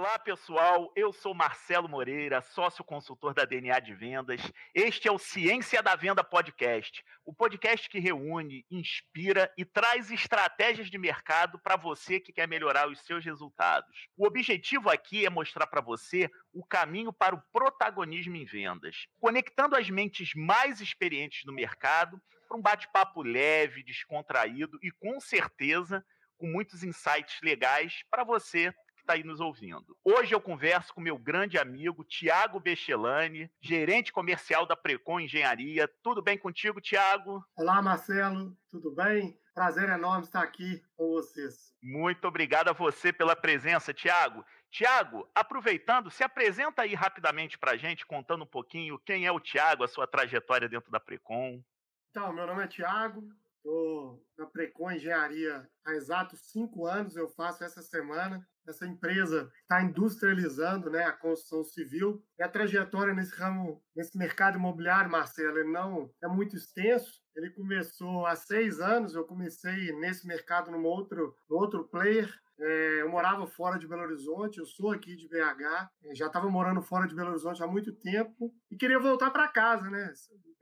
Olá, pessoal. Eu sou Marcelo Moreira, sócio consultor da DNA de Vendas. Este é o Ciência da Venda Podcast, o podcast que reúne, inspira e traz estratégias de mercado para você que quer melhorar os seus resultados. O objetivo aqui é mostrar para você o caminho para o protagonismo em vendas, conectando as mentes mais experientes no mercado para um bate-papo leve, descontraído e com certeza com muitos insights legais para você está aí nos ouvindo. Hoje eu converso com meu grande amigo Tiago Bechelani, gerente comercial da Precon Engenharia. Tudo bem contigo, Tiago? Olá, Marcelo. Tudo bem? Prazer enorme estar aqui com vocês. Muito obrigado a você pela presença, Tiago. Tiago, aproveitando, se apresenta aí rapidamente para a gente, contando um pouquinho quem é o Tiago, a sua trajetória dentro da Precon. Então, meu nome é Tiago, estou na Precon Engenharia há exatos cinco anos, eu faço essa semana essa empresa está industrializando né, a construção civil. E a trajetória nesse ramo, nesse mercado imobiliário, Marcelo, ele não é muito extenso. Ele começou há seis anos, eu comecei nesse mercado num outro, num outro player, é, eu morava fora de Belo Horizonte, eu sou aqui de BH, é, já estava morando fora de Belo Horizonte há muito tempo e queria voltar para casa, né?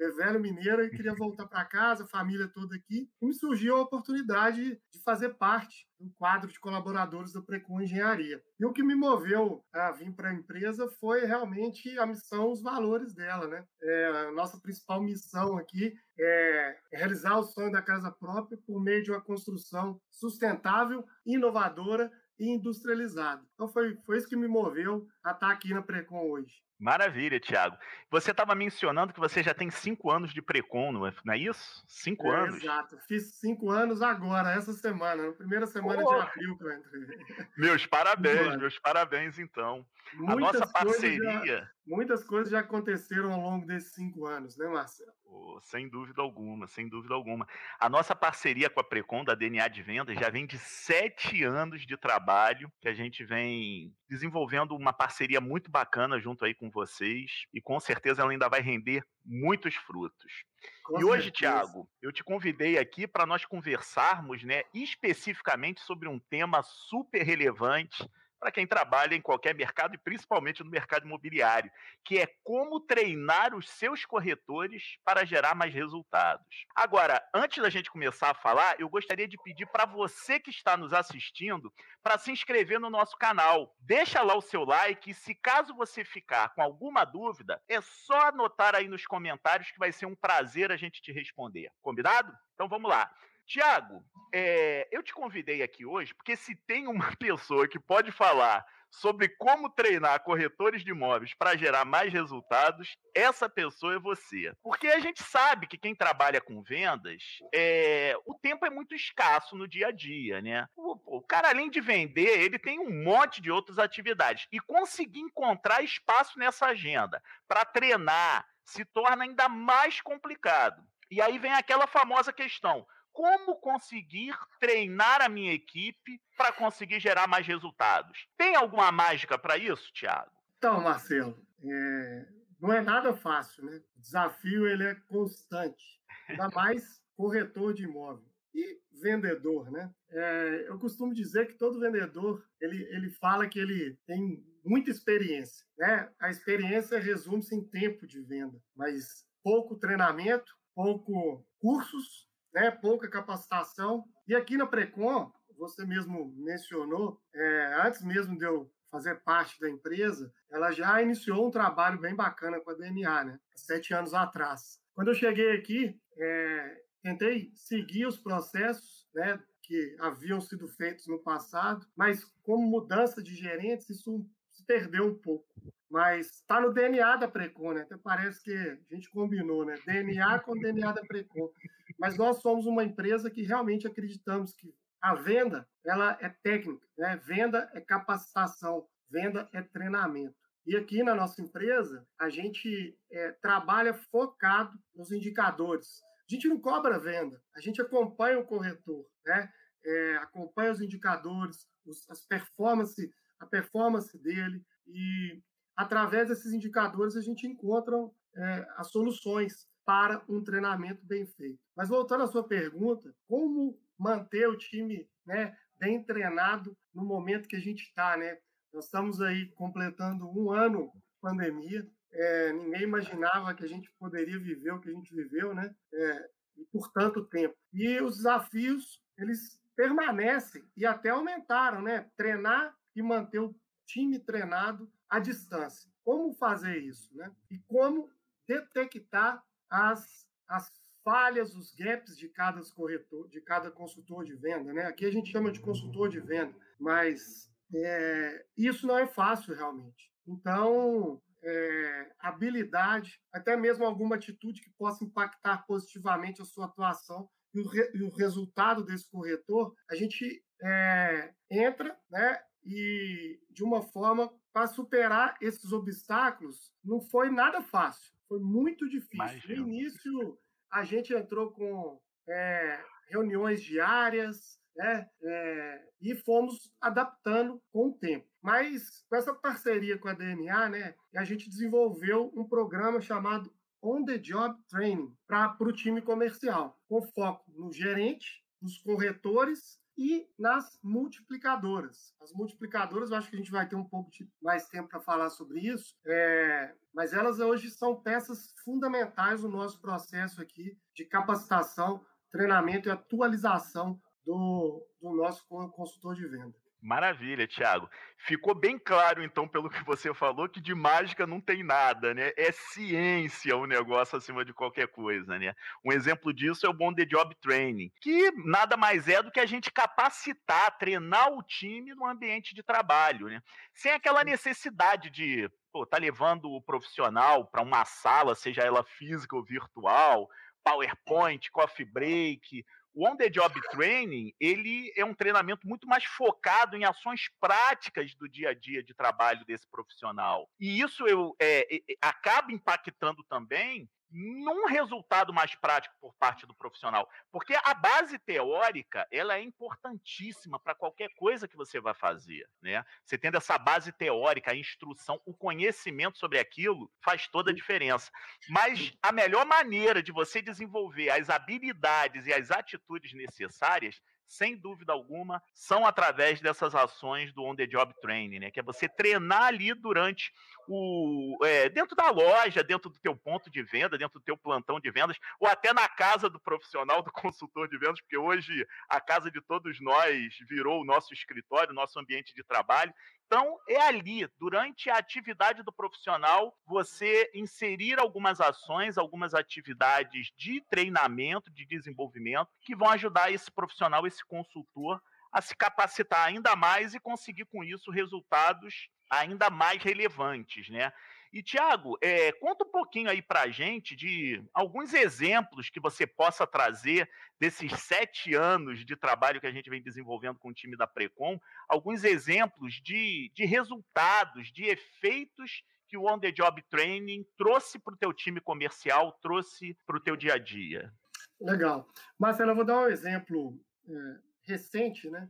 É velho mineiro e queria voltar para casa, família toda aqui. E me surgiu a oportunidade de fazer parte do quadro de colaboradores da Precon Engenharia. E o que me moveu a vir para a empresa foi realmente a missão, os valores dela, né? É, a nossa principal missão aqui é realizar o sonho da casa própria por meio de uma construção sustentável, inovadora e industrializada. Então foi, foi isso que me moveu a estar aqui na Precon hoje. Maravilha, Thiago. Você estava mencionando que você já tem cinco anos de Precon, não é, não é isso? Cinco é, anos? Exato. Fiz cinco anos agora, essa semana, na primeira semana oh. de abril que eu entrei. Meus parabéns, meus parabéns, então. Muitas a nossa parceria. Já, muitas coisas já aconteceram ao longo desses cinco anos, né, Marcelo? Sem dúvida alguma, sem dúvida alguma. A nossa parceria com a Precon, da DNA de Vendas, já vem de sete anos de trabalho, que a gente vem desenvolvendo uma parceria muito bacana junto aí com vocês, e com certeza ela ainda vai render muitos frutos. Com e hoje, Tiago, eu te convidei aqui para nós conversarmos, né, especificamente sobre um tema super relevante para quem trabalha em qualquer mercado e principalmente no mercado imobiliário, que é como treinar os seus corretores para gerar mais resultados. Agora, antes da gente começar a falar, eu gostaria de pedir para você que está nos assistindo para se inscrever no nosso canal. Deixa lá o seu like e se caso você ficar com alguma dúvida, é só anotar aí nos comentários que vai ser um prazer a gente te responder. Combinado? Então vamos lá. Tiago, é, eu te convidei aqui hoje porque se tem uma pessoa que pode falar sobre como treinar corretores de imóveis para gerar mais resultados, essa pessoa é você. Porque a gente sabe que quem trabalha com vendas, é, o tempo é muito escasso no dia a dia, né? O, o cara, além de vender, ele tem um monte de outras atividades. E conseguir encontrar espaço nessa agenda para treinar se torna ainda mais complicado. E aí vem aquela famosa questão: como conseguir treinar a minha equipe para conseguir gerar mais resultados. Tem alguma mágica para isso, Thiago? Então, Marcelo, é... não é nada fácil, né? O desafio ele é constante, ainda mais corretor de imóvel e vendedor, né? É... eu costumo dizer que todo vendedor ele, ele fala que ele tem muita experiência, né? A experiência resume-se em tempo de venda, mas pouco treinamento, pouco cursos né, pouca capacitação. E aqui na Precon, você mesmo mencionou, é, antes mesmo de eu fazer parte da empresa, ela já iniciou um trabalho bem bacana com a DNA, né? Sete anos atrás. Quando eu cheguei aqui, é, tentei seguir os processos, né? Que haviam sido feitos no passado, mas como mudança de gerentes, isso se perdeu um pouco. Mas está no DNA da Precon, né? Até parece que a gente combinou, né? DNA com DNA da Precon. Mas nós somos uma empresa que realmente acreditamos que a venda ela é técnica, né? Venda é capacitação, venda é treinamento. E aqui na nossa empresa a gente é, trabalha focado nos indicadores. A gente não cobra venda, a gente acompanha o corretor, né? É, acompanha os indicadores, os, as performance, a performance dele e através desses indicadores, a gente encontra é, as soluções para um treinamento bem feito. Mas voltando à sua pergunta, como manter o time né, bem treinado no momento que a gente está, né? Nós estamos aí completando um ano de pandemia. É, ninguém imaginava que a gente poderia viver o que a gente viveu, né? É, por tanto tempo. E os desafios, eles permanecem e até aumentaram, né? Treinar e manter o time treinado à distância. Como fazer isso, né? E como detectar as, as falhas, os gaps de cada corretor, de cada consultor de venda, né? Aqui a gente chama de consultor de venda, mas é, isso não é fácil realmente. Então, é, habilidade, até mesmo alguma atitude que possa impactar positivamente a sua atuação e o, re, e o resultado desse corretor, a gente é, entra né, e de uma forma para superar esses obstáculos não foi nada fácil, foi muito difícil. Imagina. No início, a gente entrou com é, reuniões diárias, né? É, e fomos adaptando com o tempo. Mas com essa parceria com a DNA, né, a gente desenvolveu um programa chamado On the Job Training para o time comercial, com foco no gerente, nos corretores e nas multiplicadoras. As multiplicadoras, eu acho que a gente vai ter um pouco de mais tempo para falar sobre isso, é, mas elas hoje são peças fundamentais no nosso processo aqui de capacitação, treinamento e atualização do, do nosso consultor de venda. Maravilha, Thiago. Ficou bem claro, então, pelo que você falou, que de mágica não tem nada, né? É ciência o negócio acima de qualquer coisa, né? Um exemplo disso é o Bom The Job Training, que nada mais é do que a gente capacitar, treinar o time no ambiente de trabalho, né? Sem aquela necessidade de, pô, tá levando o profissional para uma sala, seja ela física ou virtual, PowerPoint, coffee break, o On The Job Training, ele é um treinamento muito mais focado em ações práticas do dia a dia de trabalho desse profissional. E isso eu, é, é, acaba impactando também num resultado mais prático por parte do profissional, porque a base teórica ela é importantíssima para qualquer coisa que você vai fazer, né? Você tendo essa base teórica, a instrução, o conhecimento sobre aquilo faz toda a diferença. Mas a melhor maneira de você desenvolver as habilidades e as atitudes necessárias sem dúvida alguma, são através dessas ações do on-the-job training, né? Que é você treinar ali durante o é, dentro da loja, dentro do teu ponto de venda, dentro do teu plantão de vendas, ou até na casa do profissional, do consultor de vendas, porque hoje a casa de todos nós virou o nosso escritório, nosso ambiente de trabalho. Então, é ali, durante a atividade do profissional, você inserir algumas ações, algumas atividades de treinamento, de desenvolvimento, que vão ajudar esse profissional, esse consultor, a se capacitar ainda mais e conseguir com isso resultados ainda mais relevantes, né? E, Tiago, é, conta um pouquinho aí para a gente de alguns exemplos que você possa trazer desses sete anos de trabalho que a gente vem desenvolvendo com o time da Precom, alguns exemplos de, de resultados, de efeitos que o On The Job Training trouxe para o teu time comercial, trouxe para o teu dia a dia. Legal. Marcelo, eu vou dar um exemplo é, recente, né,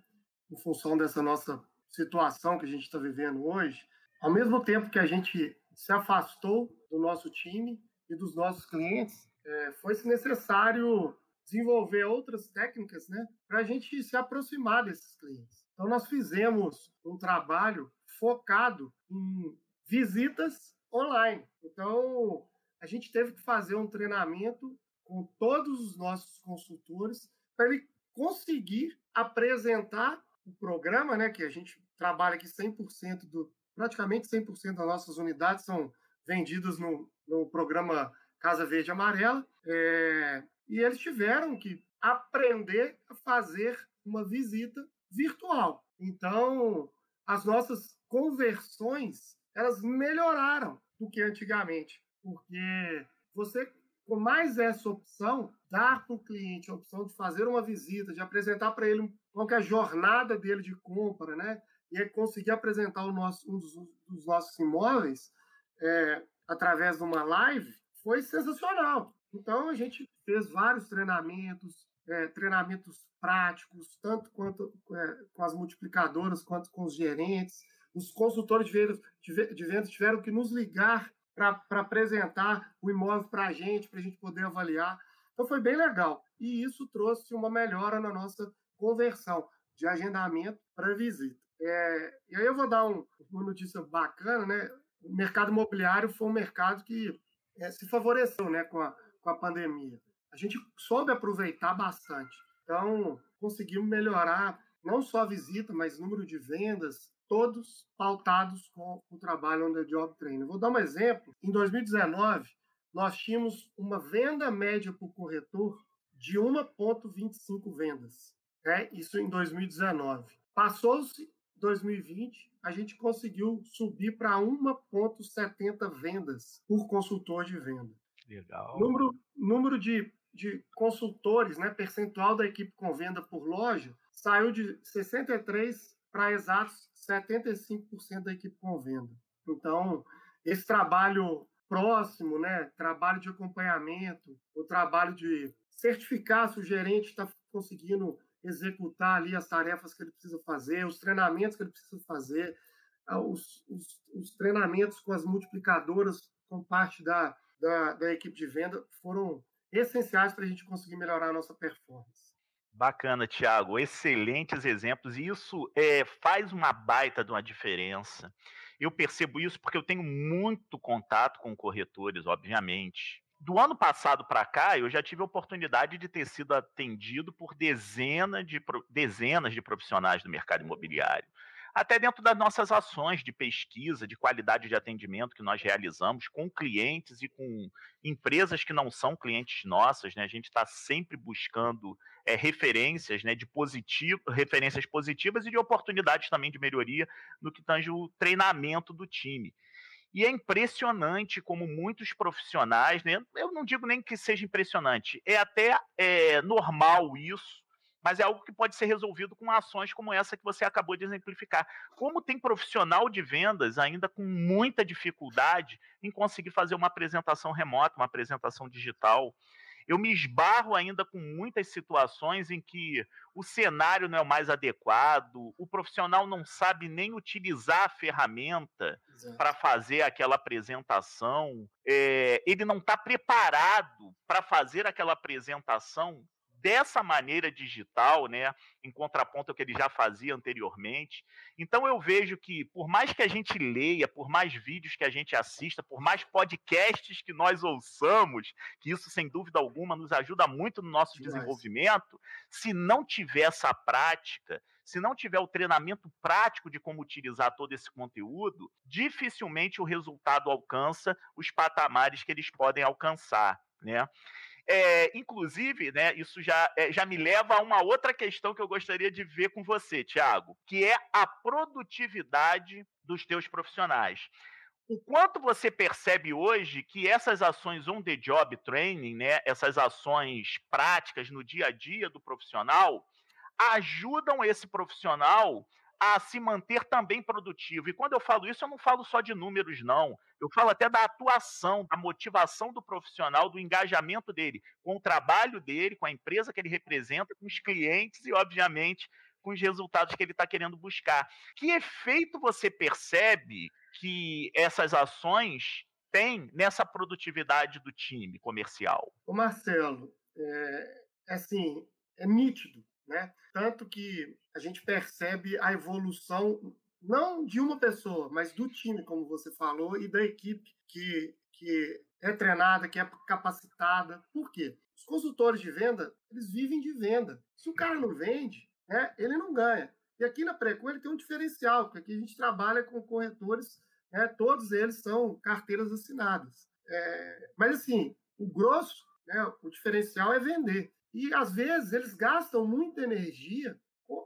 em função dessa nossa situação que a gente está vivendo hoje. Ao mesmo tempo que a gente se afastou do nosso time e dos nossos clientes, é, foi-se necessário desenvolver outras técnicas né, para a gente se aproximar desses clientes. Então, nós fizemos um trabalho focado em visitas online. Então, a gente teve que fazer um treinamento com todos os nossos consultores para ele conseguir apresentar o programa, né, que a gente trabalha aqui 100% do praticamente 100% das nossas unidades são vendidas no, no programa Casa Verde Amarela, é, e eles tiveram que aprender a fazer uma visita virtual. Então, as nossas conversões, elas melhoraram do que antigamente, porque você, com mais essa opção, dar para o cliente a opção de fazer uma visita, de apresentar para ele qual é a jornada dele de compra, né? E conseguir apresentar o nosso, um dos, dos nossos imóveis é, através de uma live foi sensacional. Então a gente fez vários treinamentos, é, treinamentos práticos, tanto quanto é, com as multiplicadoras quanto com os gerentes. Os consultores de vendas, de vendas tiveram que nos ligar para apresentar o imóvel para a gente, para a gente poder avaliar. Então foi bem legal. E isso trouxe uma melhora na nossa conversão de agendamento para visita. É, e aí eu vou dar um, uma notícia bacana, né? O mercado imobiliário foi um mercado que é, se favoreceu né, com, a, com a pandemia. A gente soube aproveitar bastante. Então, conseguimos melhorar não só a visita, mas número de vendas, todos pautados com o trabalho on the job training. Vou dar um exemplo. Em 2019, nós tínhamos uma venda média por corretor de 1,25 vendas. Né? Isso em 2019. Passou-se 2020, a gente conseguiu subir para 1,70 vendas por consultor de venda. Legal. Número, número de, de consultores, né, percentual da equipe com venda por loja, saiu de 63 para exatos 75% da equipe com venda. Então, esse trabalho próximo, né, trabalho de acompanhamento, o trabalho de certificar se o gerente está conseguindo executar ali as tarefas que ele precisa fazer, os treinamentos que ele precisa fazer, ah, os, os, os treinamentos com as multiplicadoras com parte da, da, da equipe de venda foram essenciais para a gente conseguir melhorar a nossa performance. Bacana, Thiago. Excelentes exemplos. E isso é, faz uma baita de uma diferença. Eu percebo isso porque eu tenho muito contato com corretores, obviamente. Do ano passado para cá, eu já tive a oportunidade de ter sido atendido por dezenas de, dezenas de profissionais do mercado imobiliário até dentro das nossas ações de pesquisa, de qualidade de atendimento que nós realizamos com clientes e com empresas que não são clientes nossas, né? A gente está sempre buscando é, referências, né, de positivo, referências positivas e de oportunidades também de melhoria no que tange o treinamento do time. E é impressionante como muitos profissionais, né, eu não digo nem que seja impressionante, é até é, normal isso, mas é algo que pode ser resolvido com ações como essa que você acabou de exemplificar. Como tem profissional de vendas ainda com muita dificuldade em conseguir fazer uma apresentação remota, uma apresentação digital. Eu me esbarro ainda com muitas situações em que o cenário não é o mais adequado, o profissional não sabe nem utilizar a ferramenta para fazer aquela apresentação, é, ele não está preparado para fazer aquela apresentação dessa maneira digital, né, em contraponto ao que ele já fazia anteriormente. Então eu vejo que por mais que a gente leia, por mais vídeos que a gente assista, por mais podcasts que nós ouçamos, que isso sem dúvida alguma nos ajuda muito no nosso Demais. desenvolvimento, se não tiver essa prática, se não tiver o treinamento prático de como utilizar todo esse conteúdo, dificilmente o resultado alcança os patamares que eles podem alcançar, né? É, inclusive, né, isso já, é, já me leva a uma outra questão que eu gostaria de ver com você, Tiago, que é a produtividade dos teus profissionais. O quanto você percebe hoje que essas ações on the job training, né, essas ações práticas no dia a dia do profissional, ajudam esse profissional a se manter também produtivo. E quando eu falo isso, eu não falo só de números, não. Eu falo até da atuação, da motivação do profissional, do engajamento dele com o trabalho dele, com a empresa que ele representa, com os clientes e, obviamente, com os resultados que ele está querendo buscar. Que efeito você percebe que essas ações têm nessa produtividade do time comercial? O Marcelo, é, assim, é nítido né? Tanto que a gente percebe a evolução não de uma pessoa, mas do time, como você falou, e da equipe que, que é treinada, que é capacitada. Por quê? Os consultores de venda, eles vivem de venda. Se o cara não vende, né, ele não ganha. E aqui na Precon ele tem um diferencial, porque aqui a gente trabalha com corretores, né, todos eles são carteiras assinadas. É, mas assim, o grosso, né, o diferencial é vender. E às vezes eles gastam muita energia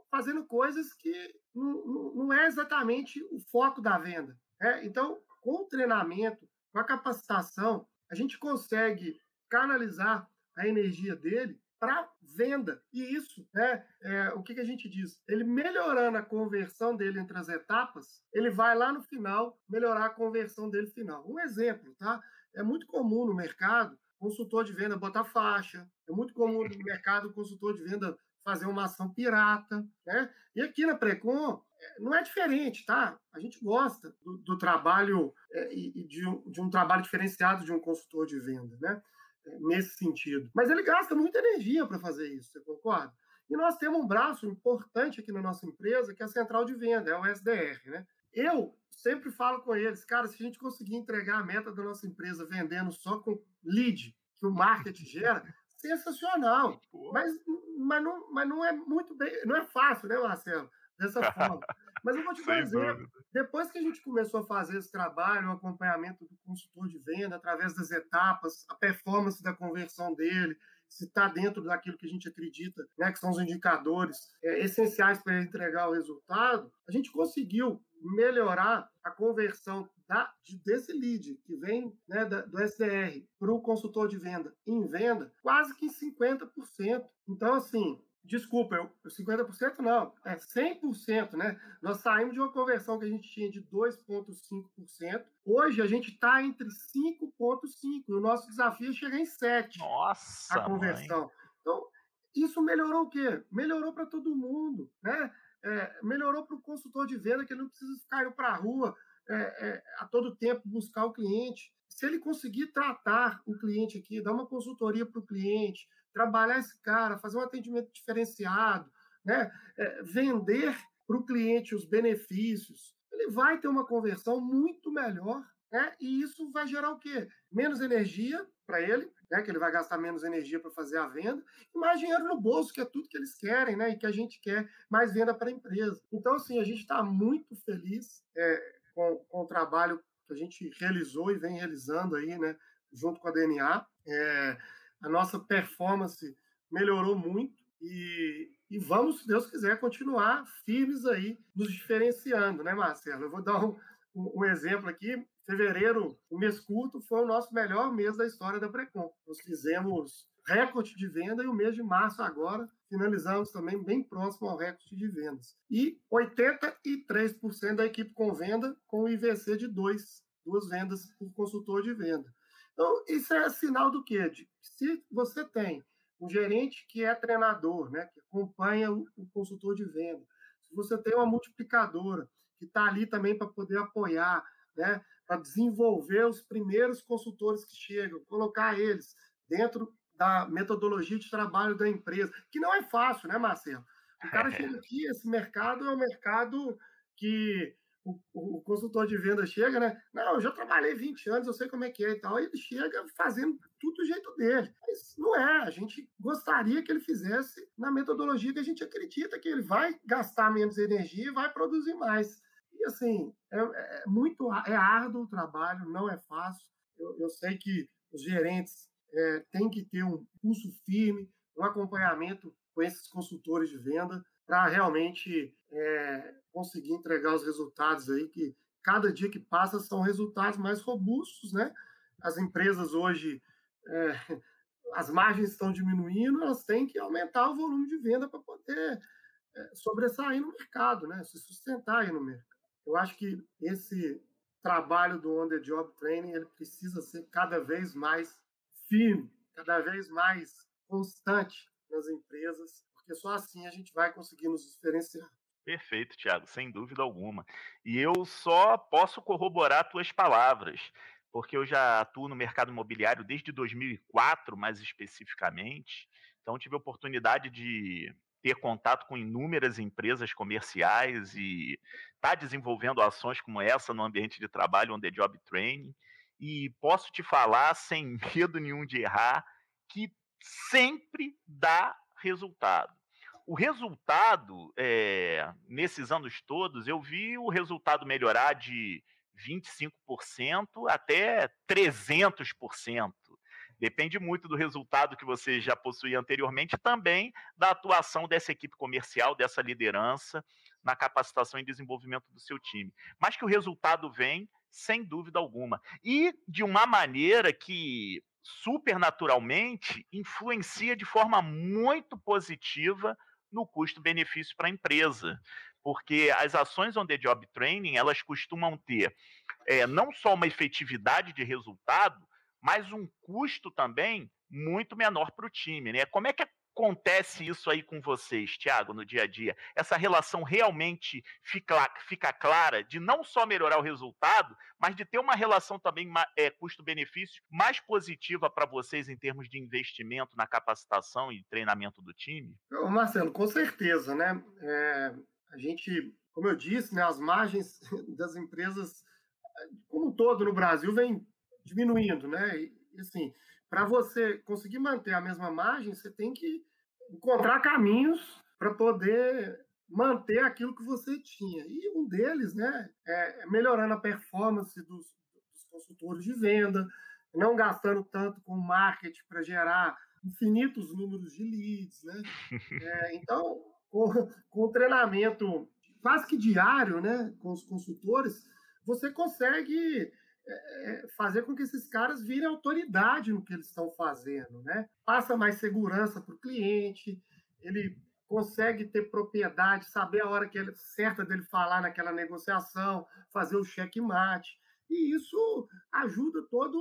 fazendo coisas que não, não é exatamente o foco da venda. Né? Então, com o treinamento, com a capacitação, a gente consegue canalizar a energia dele para venda. E isso, né, é, o que, que a gente diz? Ele melhorando a conversão dele entre as etapas, ele vai lá no final melhorar a conversão dele final. Um exemplo, tá? É muito comum no mercado consultor de venda botar faixa. É muito comum no mercado o consultor de venda fazer uma ação pirata, né? E aqui na Precon é, não é diferente, tá? A gente gosta do, do trabalho é, e de um, de um, trabalho diferenciado de um consultor de venda, né? É, nesse sentido. Mas ele gasta muita energia para fazer isso, você concorda? E nós temos um braço importante aqui na nossa empresa, que é a central de venda, é o SDR, né? Eu sempre falo com eles, cara, se a gente conseguir entregar a meta da nossa empresa vendendo só com lead que o marketing gera, sensacional. Mas, mas, não, mas não é muito bem, não é fácil, né, Marcelo? Dessa forma. Mas eu vou te dar um exemplo. Depois que a gente começou a fazer esse trabalho, o acompanhamento do consultor de venda, através das etapas, a performance da conversão dele, se está dentro daquilo que a gente acredita, né, que são os indicadores é, essenciais para entregar o resultado, a gente conseguiu melhorar a conversão da, desse lead que vem né, da, do SDR para o consultor de venda em venda, quase que em 50%. Então, assim, Desculpa, eu, 50% não, é 100%, né? Nós saímos de uma conversão que a gente tinha de 2,5%. Hoje a gente está entre 5,5%. E o nosso desafio é chegar em 7%. Nossa! A conversão. Mãe. Então, isso melhorou o quê? Melhorou para todo mundo, né? É, melhorou para o consultor de venda, que ele não precisa ficar indo para a rua é, é, a todo tempo buscar o cliente. Se ele conseguir tratar o cliente aqui, dar uma consultoria para o cliente, trabalhar esse cara, fazer um atendimento diferenciado, né? É, vender para o cliente os benefícios, ele vai ter uma conversão muito melhor, né? E isso vai gerar o quê? Menos energia para ele, né? Que ele vai gastar menos energia para fazer a venda, e mais dinheiro no bolso, que é tudo que eles querem, né? E que a gente quer mais venda para a empresa. Então, assim, a gente está muito feliz é, com, com o trabalho que a gente realizou e vem realizando aí, né? Junto com a DNA. É, a nossa performance melhorou muito e, e, vamos, se Deus quiser, continuar firmes aí, nos diferenciando, né, Marcelo? Eu vou dar um, um, exemplo aqui. Fevereiro, o mês curto, foi o nosso melhor mês da história da Precon. Nós fizemos recorde de venda e o mês de março agora finalizamos também bem próximo ao recorde de vendas. E 83% da equipe com venda com IVC de dois, duas vendas por consultor de venda. Então, isso é sinal do quê? De que se você tem um gerente que é treinador, né, que acompanha o, o consultor de venda, se você tem uma multiplicadora que está ali também para poder apoiar, né, para desenvolver os primeiros consultores que chegam, colocar eles dentro da metodologia de trabalho da empresa, que não é fácil, né, Marcelo? O cara chega aqui, esse mercado é um mercado que o, o, consultor de venda chega, né? Não, eu já trabalhei 20 anos, eu sei como é que é e tal. E ele chega fazendo tudo do jeito dele. Mas não é. A gente gostaria que ele fizesse na metodologia que a gente acredita que ele vai gastar menos energia e vai produzir mais. E assim, é, é muito é árduo o trabalho, não é fácil. Eu, eu sei que os gerentes é, têm que ter um pulso firme, um acompanhamento com esses consultores de venda para realmente é, conseguir entregar os resultados aí que cada dia que passa são resultados mais robustos, né? As empresas hoje, é, as margens estão diminuindo, elas têm que aumentar o volume de venda para poder é, sobressair no mercado, né? Se sustentar aí no mercado. Eu acho que esse trabalho do on the job training ele precisa ser cada vez mais firme, cada vez mais constante nas empresas porque só assim a gente vai conseguir nos diferenciar. Perfeito, Tiago, sem dúvida alguma. E eu só posso corroborar tuas palavras, porque eu já atuo no mercado imobiliário desde 2004, mais especificamente. Então, tive a oportunidade de ter contato com inúmeras empresas comerciais e estar tá desenvolvendo ações como essa no ambiente de trabalho, onde é job training. E posso te falar, sem medo nenhum de errar, que sempre dá resultado. O resultado, é, nesses anos todos, eu vi o resultado melhorar de 25% até 300%. Depende muito do resultado que você já possuía anteriormente, também da atuação dessa equipe comercial, dessa liderança, na capacitação e desenvolvimento do seu time. Mas que o resultado vem, sem dúvida alguma. E de uma maneira que supernaturalmente influencia de forma muito positiva no custo-benefício para a empresa, porque as ações on the job training elas costumam ter é, não só uma efetividade de resultado, mas um custo também muito menor para o time, né? Como é que acontece isso aí com vocês, Tiago, no dia a dia? Essa relação realmente fica, fica clara de não só melhorar o resultado, mas de ter uma relação também é, custo-benefício mais positiva para vocês em termos de investimento na capacitação e treinamento do time? Marcelo, com certeza, né? É, a gente, como eu disse, né, as margens das empresas, como um todo no Brasil, vem diminuindo, né? E, assim, para você conseguir manter a mesma margem, você tem que encontrar caminhos para poder manter aquilo que você tinha. E um deles, né, é melhorando a performance dos, dos consultores de venda, não gastando tanto com marketing para gerar infinitos números de leads, né? É, então, com, com o treinamento quase que diário, né, com os consultores, você consegue é, fazer com que esses caras virem autoridade no que eles estão fazendo, né? Passa mais segurança para o cliente, ele consegue ter propriedade, saber a hora que certa dele falar naquela negociação, fazer o checkmate, e isso ajuda todo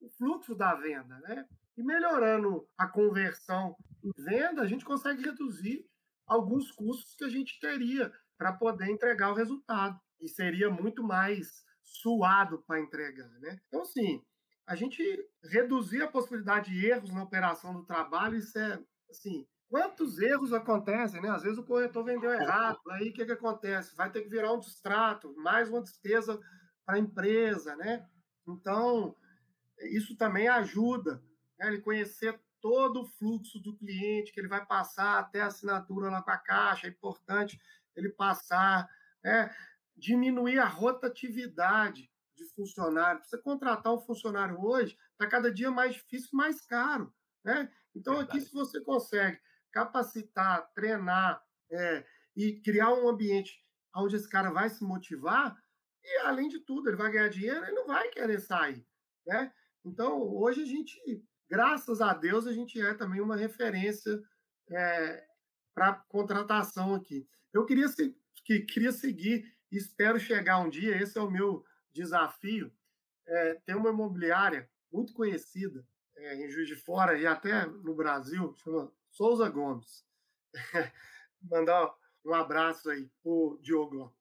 o fluxo da venda, né? E melhorando a conversão em venda, a gente consegue reduzir alguns custos que a gente teria para poder entregar o resultado. E seria muito mais suado para entregar, né? Então, assim, a gente reduzir a possibilidade de erros na operação do trabalho, isso é, assim, quantos erros acontecem, né? Às vezes o corretor vendeu errado, aí o que, que acontece? Vai ter que virar um distrato, mais uma despesa para a empresa, né? Então, isso também ajuda, né? ele conhecer todo o fluxo do cliente que ele vai passar até a assinatura lá com a caixa, é importante ele passar, né? Diminuir a rotatividade de funcionário. Você contratar um funcionário hoje está cada dia mais difícil e mais caro. Né? Então, aqui, se você consegue capacitar, treinar é, e criar um ambiente onde esse cara vai se motivar, e além de tudo, ele vai ganhar dinheiro, ele não vai querer sair. Né? Então, hoje a gente, graças a Deus, a gente é também uma referência é, para contratação aqui. Eu queria, que, queria seguir Espero chegar um dia, esse é o meu desafio. É, tem uma imobiliária muito conhecida é, em Juiz de Fora e até no Brasil, chama Souza Gomes. Mandar um abraço aí o Diogo.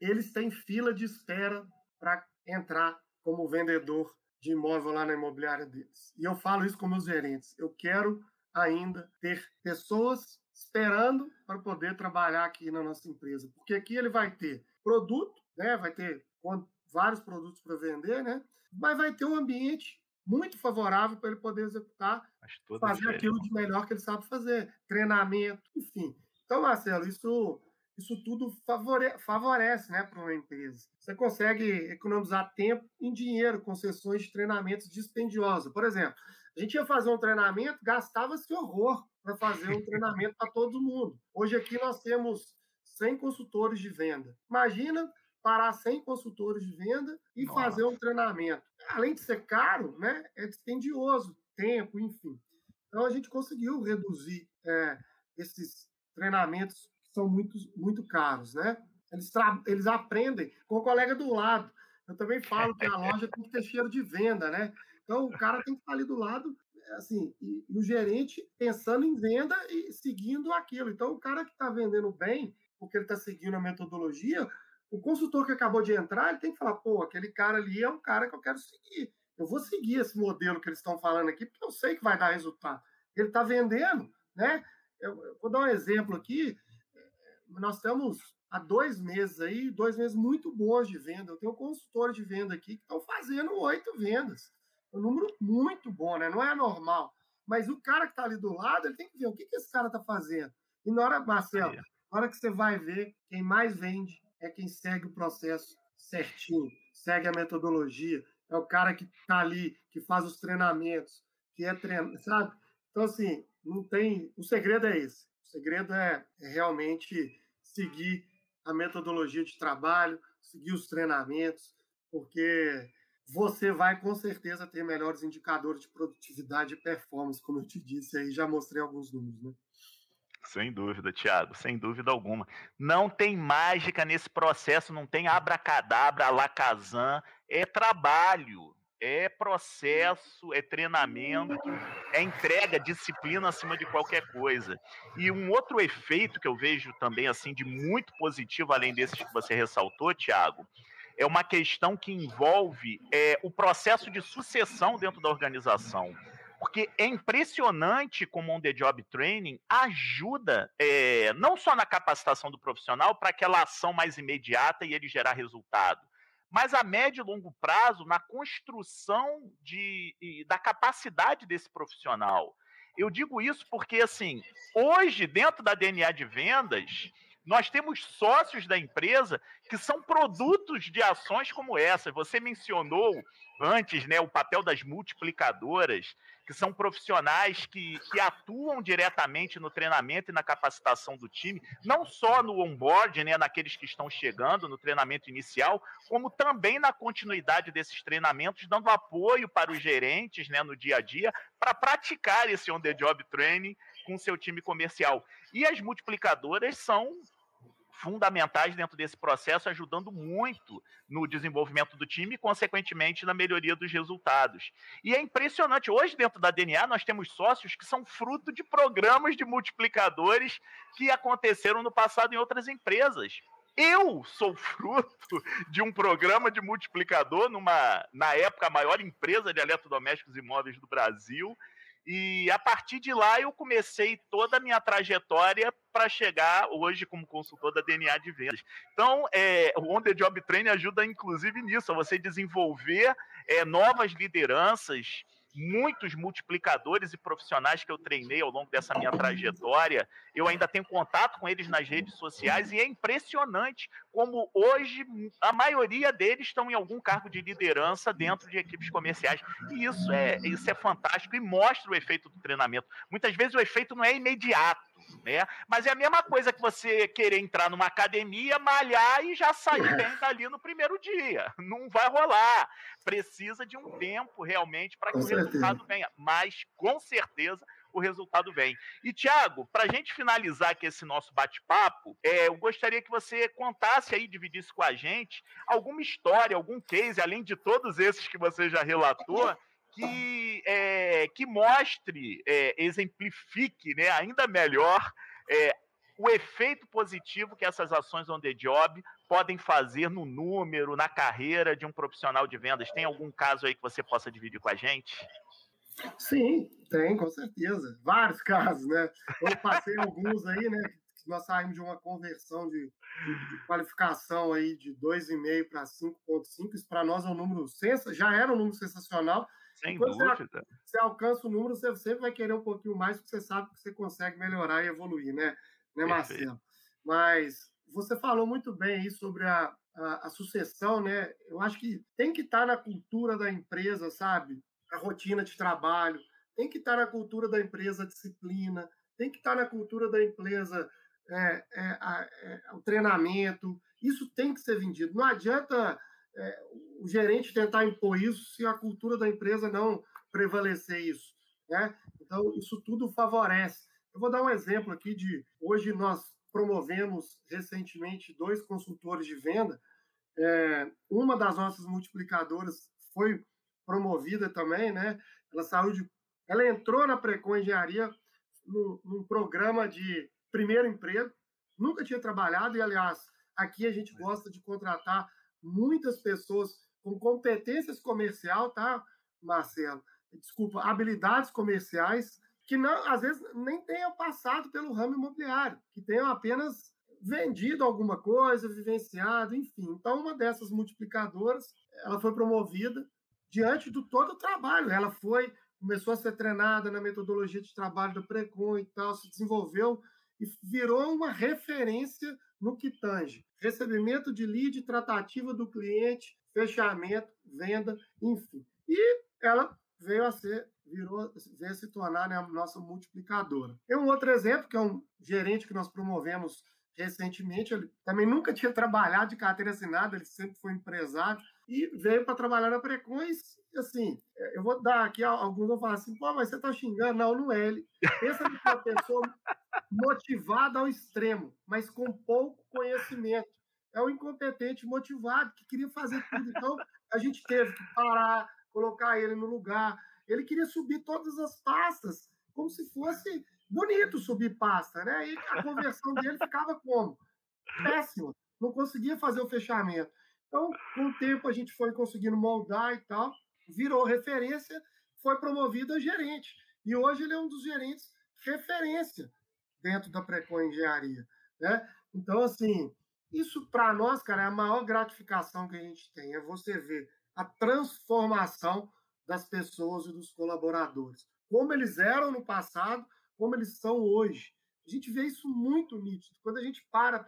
Eles têm fila de espera para entrar como vendedor de imóvel lá na imobiliária deles. E eu falo isso com meus gerentes. Eu quero ainda ter pessoas esperando para poder trabalhar aqui na nossa empresa, porque aqui ele vai ter produto, né? Vai ter vários produtos para vender, né? Mas vai ter um ambiente muito favorável para ele poder executar, fazer aquilo de melhor que ele sabe fazer, treinamento, enfim. Então, Marcelo, isso isso tudo favore favorece né, para uma empresa. Você consegue economizar tempo em dinheiro com sessões de treinamentos dispendiosas. Por exemplo, a gente ia fazer um treinamento, gastava-se horror para fazer um treinamento para todo mundo. Hoje aqui nós temos 100 consultores de venda. Imagina parar 100 consultores de venda e Nossa. fazer um treinamento. Além de ser caro, né, é dispendioso, tempo, enfim. Então a gente conseguiu reduzir é, esses treinamentos que são muito, muito caros, né? Eles, eles aprendem com o colega do lado. Eu também falo que a loja tem que ter cheiro de venda, né? Então o cara tem que estar ali do lado assim, e, e, o gerente pensando em venda e seguindo aquilo. Então, o cara que está vendendo bem, porque ele está seguindo a metodologia, o consultor que acabou de entrar, ele tem que falar, pô, aquele cara ali é um cara que eu quero seguir. Eu vou seguir esse modelo que eles estão falando aqui, porque eu sei que vai dar resultado. Ele está vendendo, né? Eu, eu, vou dar um exemplo aqui. Nós estamos há dois meses aí, dois meses muito bons de venda. Eu tenho consultores de venda aqui que estão fazendo oito vendas. É um número muito bom, né? Não é normal. Mas o cara que está ali do lado, ele tem que ver o que, que esse cara está fazendo. E na hora, Marcelo, na hora que você vai ver, quem mais vende é quem segue o processo certinho, segue a metodologia, é o cara que está ali, que faz os treinamentos, que é sabe? Então, assim, não tem. O segredo é esse. O segredo é, é realmente seguir a metodologia de trabalho, seguir os treinamentos, porque você vai com certeza ter melhores indicadores de produtividade e performance, como eu te disse aí, já mostrei alguns números, né? Sem dúvida, Thiago, sem dúvida alguma. Não tem mágica nesse processo, não tem abracadabra, alakazam, é trabalho. É processo, é treinamento, é entrega, disciplina acima de qualquer coisa. E um outro efeito que eu vejo também assim de muito positivo, além desses que você ressaltou, Tiago, é uma questão que envolve é, o processo de sucessão dentro da organização. Porque é impressionante como on the job training ajuda é, não só na capacitação do profissional para aquela ação mais imediata e ele gerar resultado, mas a médio e longo prazo na construção de, da capacidade desse profissional. Eu digo isso porque, assim, hoje, dentro da DNA de vendas, nós temos sócios da empresa que são produtos de ações como essa. Você mencionou antes né, o papel das multiplicadoras, que são profissionais que, que atuam diretamente no treinamento e na capacitação do time, não só no onboard, né, naqueles que estão chegando, no treinamento inicial, como também na continuidade desses treinamentos, dando apoio para os gerentes né, no dia a dia para praticar esse on-the-job training com seu time comercial. E as multiplicadoras são fundamentais dentro desse processo, ajudando muito no desenvolvimento do time e, consequentemente, na melhoria dos resultados. E é impressionante, hoje, dentro da DNA, nós temos sócios que são fruto de programas de multiplicadores que aconteceram no passado em outras empresas. Eu sou fruto de um programa de multiplicador numa, na época, a maior empresa de eletrodomésticos imóveis do Brasil, e a partir de lá eu comecei toda a minha trajetória para chegar hoje como consultor da DNA de vendas. Então, é, o On The Job Training ajuda inclusive nisso, a você desenvolver é, novas lideranças, muitos multiplicadores e profissionais que eu treinei ao longo dessa minha trajetória. Eu ainda tenho contato com eles nas redes sociais e é impressionante como hoje a maioria deles estão em algum cargo de liderança dentro de equipes comerciais. E isso é, isso é fantástico e mostra o efeito do treinamento. Muitas vezes o efeito não é imediato né? Mas é a mesma coisa que você querer entrar numa academia, malhar e já sair bem dali no primeiro dia. Não vai rolar. Precisa de um tempo realmente para que com o certeza. resultado venha. Mas com certeza o resultado vem. E, Tiago, para a gente finalizar aqui esse nosso bate-papo, é, eu gostaria que você contasse aí, dividisse com a gente alguma história, algum case, além de todos esses que você já relatou, que, é, que mostre, é, exemplifique né, ainda melhor é, o efeito positivo que essas ações on the job podem fazer no número, na carreira de um profissional de vendas. Tem algum caso aí que você possa dividir com a gente? Sim, tem, com certeza. Vários casos, né? Eu passei alguns aí, né? Nós saímos de uma conversão de, de, de qualificação aí de 2,5 para 5,5. Isso para nós é um número sensacional, já era um número sensacional, sem Quando dúvida. Você, você, alcança o número, você sempre vai querer um pouquinho mais, porque você sabe que você consegue melhorar e evoluir, né, né Marcelo? Mas você falou muito bem aí sobre a, a, a, sucessão, né? Eu acho que tem que estar na cultura da empresa, sabe? A rotina de trabalho, tem que estar na cultura da empresa a disciplina, tem que estar na cultura da empresa é, é, a, é, o treinamento. Isso tem que ser vendido. Não adianta é, o gerente tentar impor isso se a cultura da empresa não prevalecer isso. Né? Então, isso tudo favorece. Eu vou dar um exemplo aqui de hoje nós promovemos recentemente dois consultores de venda. É, uma das nossas multiplicadoras foi promovida também, né? Ela saiu de, ela entrou na Precon Engenharia num, num programa de primeiro emprego, nunca tinha trabalhado e aliás aqui a gente gosta de contratar muitas pessoas com competências comercial, tá, Marcelo? Desculpa, habilidades comerciais que não, às vezes nem tenham passado pelo ramo imobiliário, que tenham apenas vendido alguma coisa, vivenciado, enfim. Então, uma dessas multiplicadoras, ela foi promovida diante do todo o trabalho. Ela foi, começou a ser treinada na metodologia de trabalho do Precon e tal, se desenvolveu e virou uma referência no que tange recebimento de lead, tratativa do cliente, fechamento, venda, enfim. E ela veio a ser, virou, veio a se tornar né, a nossa multiplicadora. Tem um outro exemplo, que é um gerente que nós promovemos recentemente, ele também nunca tinha trabalhado de carteira assinada, ele sempre foi empresário, e veio para trabalhar na Precões, assim, eu vou dar aqui, alguns vão falar assim, pô, mas você está xingando, não, não é ele. Pensa uma pessoa motivada ao extremo, mas com pouco conhecimento. É um incompetente motivado que queria fazer tudo. Então, a gente teve que parar, colocar ele no lugar. Ele queria subir todas as pastas, como se fosse bonito subir pasta, né? E a conversão dele ficava como? Péssima. Não conseguia fazer o fechamento. Então, com o tempo, a gente foi conseguindo moldar e tal, virou referência, foi promovido a gerente. E hoje ele é um dos gerentes referência dentro da Precon Engenharia. Né? Então, assim, isso para nós, cara, é a maior gratificação que a gente tem, é você ver a transformação das pessoas e dos colaboradores. Como eles eram no passado, como eles são hoje. A gente vê isso muito nítido. Quando a gente para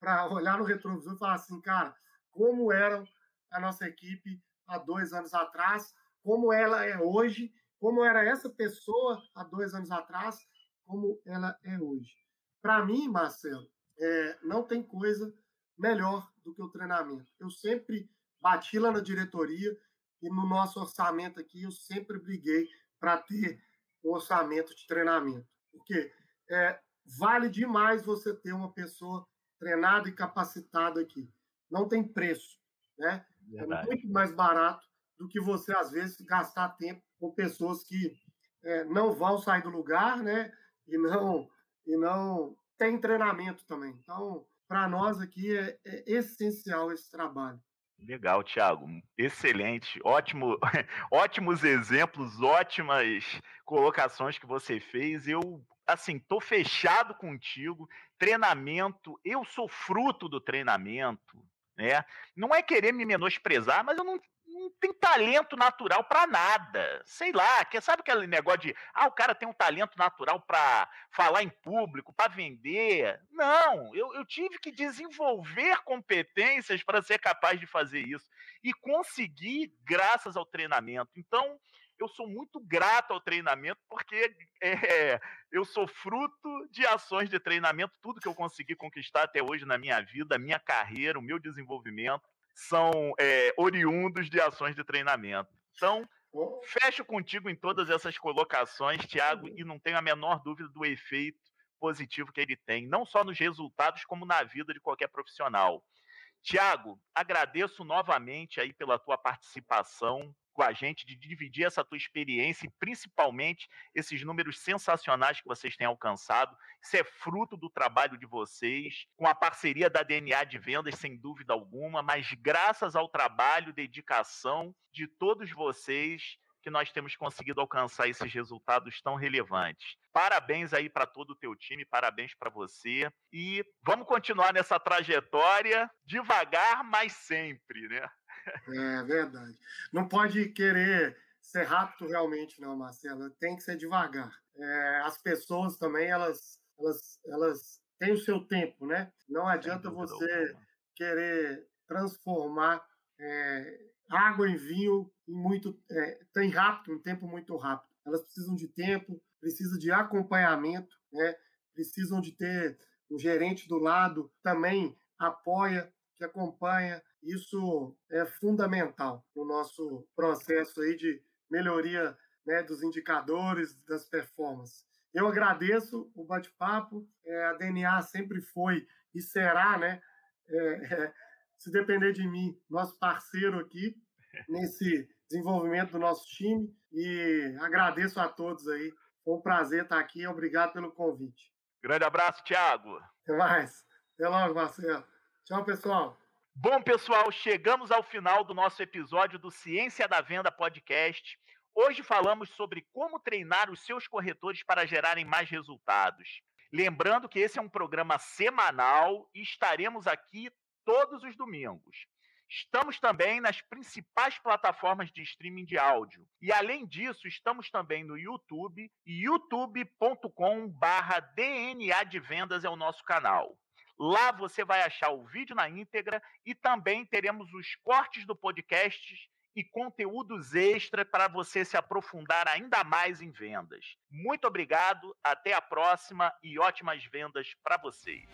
para olhar no retrovisor e falar assim, cara, como era a nossa equipe há dois anos atrás, como ela é hoje, como era essa pessoa há dois anos atrás, como ela é hoje. Para mim, Marcelo, é, não tem coisa melhor do que o treinamento. Eu sempre bati lá na diretoria e no nosso orçamento aqui eu sempre briguei para ter um orçamento de treinamento, porque é, vale demais você ter uma pessoa treinada e capacitada aqui. Não tem preço, né? É Verdade. É muito mais barato do que você às vezes gastar tempo com pessoas que é, não vão sair do lugar, né? E não e não tem treinamento também. Então, para nós aqui é, é essencial esse trabalho. Legal, Thiago. Excelente. Ótimo, ótimos exemplos, ótimas colocações que você fez. Eu, assim, tô fechado contigo. Treinamento, eu sou fruto do treinamento, né? Não é querer me menosprezar, mas eu não não talento natural para nada. Sei lá, que sabe aquele negócio de, ah, o cara tem um talento natural para falar em público, para vender. Não, eu, eu tive que desenvolver competências para ser capaz de fazer isso e conseguir graças ao treinamento. Então, eu sou muito grato ao treinamento porque é, eu sou fruto de ações de treinamento, tudo que eu consegui conquistar até hoje na minha vida, a minha carreira, o meu desenvolvimento são é, oriundos de ações de treinamento. Então, fecho contigo em todas essas colocações, Tiago, e não tenho a menor dúvida do efeito positivo que ele tem, não só nos resultados, como na vida de qualquer profissional. Tiago, agradeço novamente aí pela tua participação com a gente, de dividir essa tua experiência e principalmente esses números sensacionais que vocês têm alcançado. Isso é fruto do trabalho de vocês, com a parceria da DNA de vendas, sem dúvida alguma, mas graças ao trabalho, dedicação de todos vocês que nós temos conseguido alcançar esses resultados tão relevantes. Parabéns aí para todo o teu time, parabéns para você e vamos continuar nessa trajetória devagar, mas sempre, né? É verdade. Não pode querer ser rápido realmente, não, Marcelo. Tem que ser devagar. É, as pessoas também, elas, elas, elas têm o seu tempo, né? Não adianta você querer transformar é, água em vinho em muito é, tem rápido, um tempo muito rápido. Elas precisam de tempo, precisam de acompanhamento, né? Precisam de ter um gerente do lado também apoia, que acompanha, isso é fundamental no nosso processo aí de melhoria né, dos indicadores, das performances. Eu agradeço o bate-papo, é, a DNA sempre foi e será, né, é, é, se depender de mim, nosso parceiro aqui nesse desenvolvimento do nosso time e agradeço a todos aí. Foi um prazer estar aqui. Obrigado pelo convite. Grande abraço, Thiago. Até mais. Até logo, Marcelo. Tchau, pessoal. Bom, pessoal, chegamos ao final do nosso episódio do Ciência da Venda Podcast. Hoje falamos sobre como treinar os seus corretores para gerarem mais resultados. Lembrando que esse é um programa semanal e estaremos aqui todos os domingos. Estamos também nas principais plataformas de streaming de áudio. E além disso, estamos também no YouTube, youtube.com/dna de vendas é o nosso canal. Lá você vai achar o vídeo na íntegra e também teremos os cortes do podcast e conteúdos extra para você se aprofundar ainda mais em vendas. Muito obrigado, até a próxima e ótimas vendas para vocês.